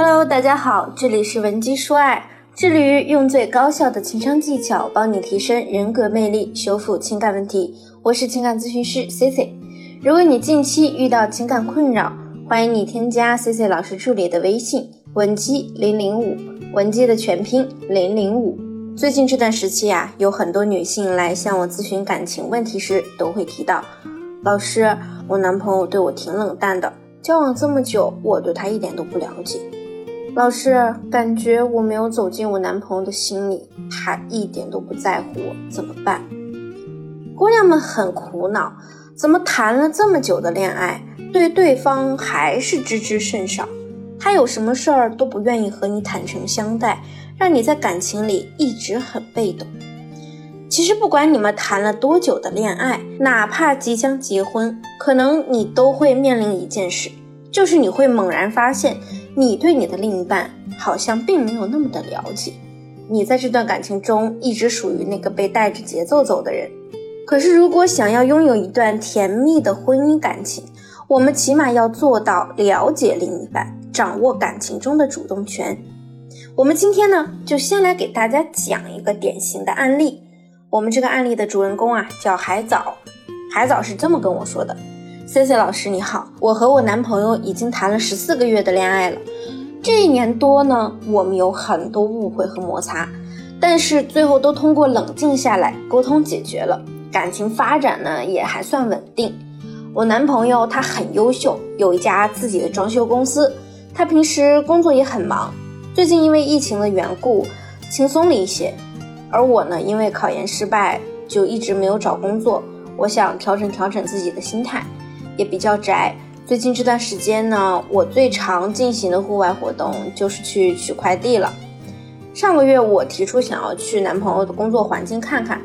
Hello，大家好，这里是文姬说爱，致力于用最高效的情商技巧帮你提升人格魅力，修复情感问题。我是情感咨询师 C C。如果你近期遇到情感困扰，欢迎你添加 C C 老师助理的微信文姬零零五，文姬的全拼零零五。最近这段时期啊，有很多女性来向我咨询感情问题时，都会提到，老师，我男朋友对我挺冷淡的，交往这么久，我对他一点都不了解。老师，感觉我没有走进我男朋友的心里，他一点都不在乎我，怎么办？姑娘们很苦恼，怎么谈了这么久的恋爱，对对方还是知之甚少？他有什么事儿都不愿意和你坦诚相待，让你在感情里一直很被动。其实不管你们谈了多久的恋爱，哪怕即将结婚，可能你都会面临一件事，就是你会猛然发现。你对你的另一半好像并没有那么的了解，你在这段感情中一直属于那个被带着节奏走的人。可是，如果想要拥有一段甜蜜的婚姻感情，我们起码要做到了解另一半，掌握感情中的主动权。我们今天呢，就先来给大家讲一个典型的案例。我们这个案例的主人公啊，叫海藻。海藻是这么跟我说的。C C 老师你好，我和我男朋友已经谈了十四个月的恋爱了。这一年多呢，我们有很多误会和摩擦，但是最后都通过冷静下来沟通解决了，感情发展呢也还算稳定。我男朋友他很优秀，有一家自己的装修公司，他平时工作也很忙。最近因为疫情的缘故，轻松了一些。而我呢，因为考研失败，就一直没有找工作。我想调整调整自己的心态。也比较宅。最近这段时间呢，我最常进行的户外活动就是去取快递了。上个月我提出想要去男朋友的工作环境看看，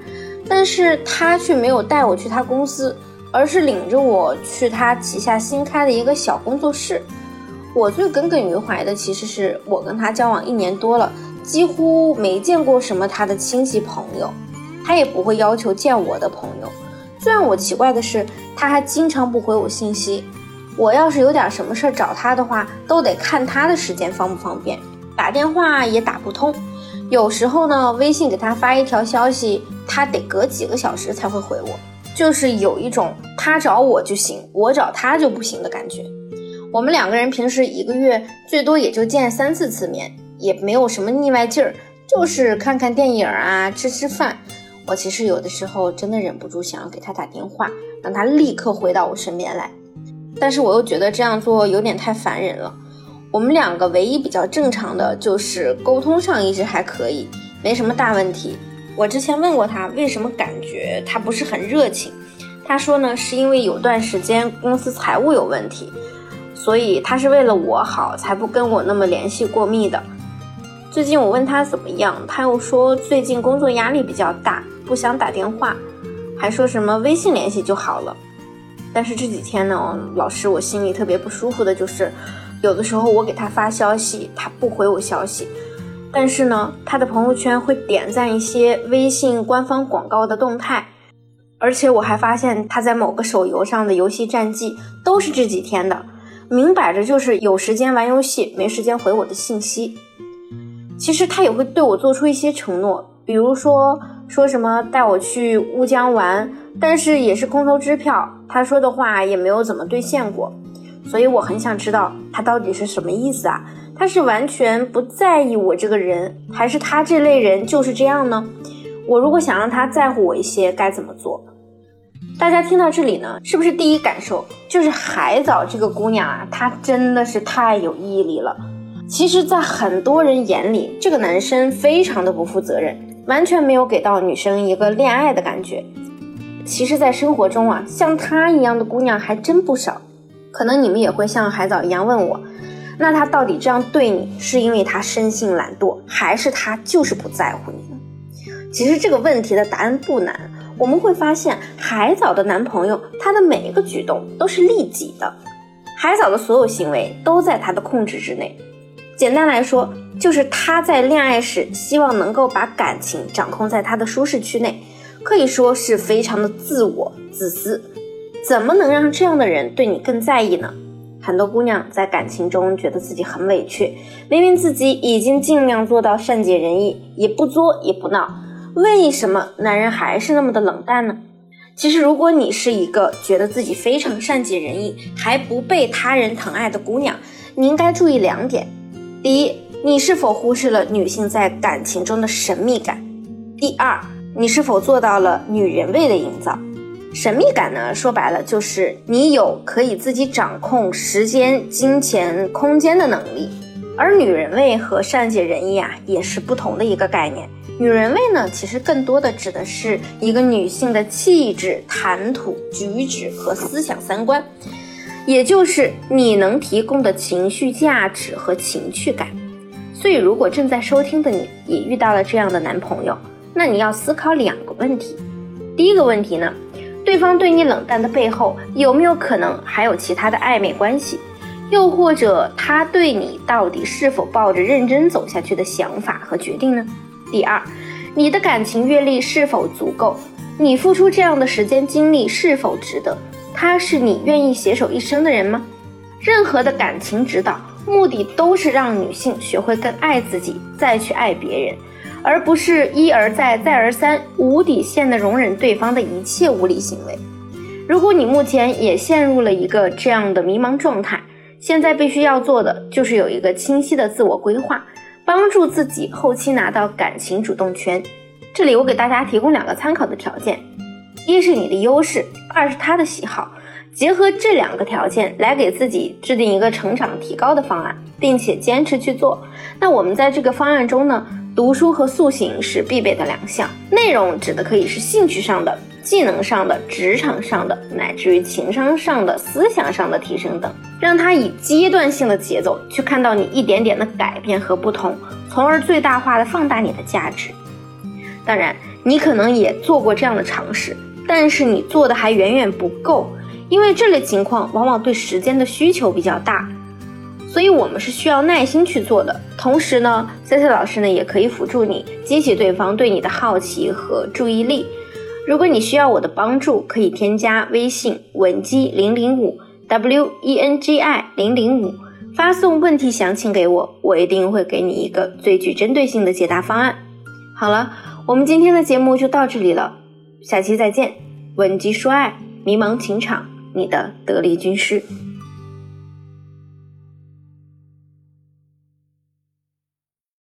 但是他却没有带我去他公司，而是领着我去他旗下新开的一个小工作室。我最耿耿于怀的其实是我跟他交往一年多了，几乎没见过什么他的亲戚朋友，他也不会要求见我的朋友。最让我奇怪的是，他还经常不回我信息。我要是有点什么事儿找他的话，都得看他的时间方不方便，打电话也打不通。有时候呢，微信给他发一条消息，他得隔几个小时才会回我，就是有一种他找我就行，我找他就不行的感觉。我们两个人平时一个月最多也就见三四次面，也没有什么腻歪劲儿，就是看看电影啊，吃吃饭。我其实有的时候真的忍不住想要给他打电话，让他立刻回到我身边来，但是我又觉得这样做有点太烦人了。我们两个唯一比较正常的就是沟通上一直还可以，没什么大问题。我之前问过他为什么感觉他不是很热情，他说呢是因为有段时间公司财务有问题，所以他是为了我好才不跟我那么联系过密的。最近我问他怎么样，他又说最近工作压力比较大。不想打电话，还说什么微信联系就好了。但是这几天呢，老师我心里特别不舒服的就是，有的时候我给他发消息，他不回我消息，但是呢，他的朋友圈会点赞一些微信官方广告的动态，而且我还发现他在某个手游上的游戏战绩都是这几天的，明摆着就是有时间玩游戏，没时间回我的信息。其实他也会对我做出一些承诺，比如说。说什么带我去乌江玩，但是也是空头支票。他说的话也没有怎么兑现过，所以我很想知道他到底是什么意思啊？他是完全不在意我这个人，还是他这类人就是这样呢？我如果想让他在乎我一些，该怎么做？大家听到这里呢，是不是第一感受就是海藻这个姑娘啊？她真的是太有毅力了。其实，在很多人眼里，这个男生非常的不负责任。完全没有给到女生一个恋爱的感觉。其实，在生活中啊，像她一样的姑娘还真不少。可能你们也会像海藻一样问我，那他到底这样对你，是因为他生性懒惰，还是他就是不在乎你呢？其实这个问题的答案不难。我们会发现，海藻的男朋友，他的每一个举动都是利己的，海藻的所有行为都在他的控制之内。简单来说。就是他在恋爱时希望能够把感情掌控在他的舒适区内，可以说是非常的自我自私。怎么能让这样的人对你更在意呢？很多姑娘在感情中觉得自己很委屈，明明自己已经尽量做到善解人意，也不作也不闹，为什么男人还是那么的冷淡呢？其实，如果你是一个觉得自己非常善解人意，还不被他人疼爱的姑娘，你应该注意两点：第一，你是否忽视了女性在感情中的神秘感；第二，你是否做到了女人味的营造。神秘感呢，说白了就是你有可以自己掌控时间、金钱、空间的能力。而女人味和善解人意啊，也是不同的一个概念。女人味呢，其实更多的指的是一个女性的气质、谈吐、举止和思想三观，也就是你能提供的情绪价值和情趣感。所以，如果正在收听的你也遇到了这样的男朋友，那你要思考两个问题。第一个问题呢，对方对你冷淡的背后有没有可能还有其他的暧昧关系？又或者他对你到底是否抱着认真走下去的想法和决定呢？第二，你的感情阅历是否足够？你付出这样的时间精力是否值得？他是你愿意携手一生的人吗？任何的感情指导，目的都是让女性学会更爱自己，再去爱别人，而不是一而再、再而三无底线的容忍对方的一切无理行为。如果你目前也陷入了一个这样的迷茫状态，现在必须要做的就是有一个清晰的自我规划。帮助自己后期拿到感情主动权。这里我给大家提供两个参考的条件：一是你的优势，二是他的喜好。结合这两个条件来给自己制定一个成长提高的方案，并且坚持去做。那我们在这个方案中呢，读书和塑形是必备的两项。内容指的可以是兴趣上的。技能上的、职场上的，乃至于情商上的、思想上的提升等，让他以阶段性的节奏去看到你一点点的改变和不同，从而最大化的放大你的价值。当然，你可能也做过这样的尝试，但是你做的还远远不够，因为这类情况往往对时间的需求比较大，所以我们是需要耐心去做的。同时呢，C C 老师呢也可以辅助你激起对方对你的好奇和注意力。如果你需要我的帮助，可以添加微信文姬零零五 w e n g i 零零五，发送问题详情给我，我一定会给你一个最具针对性的解答方案。好了，我们今天的节目就到这里了，下期再见。文姬说爱，迷茫情场，你的得力军师。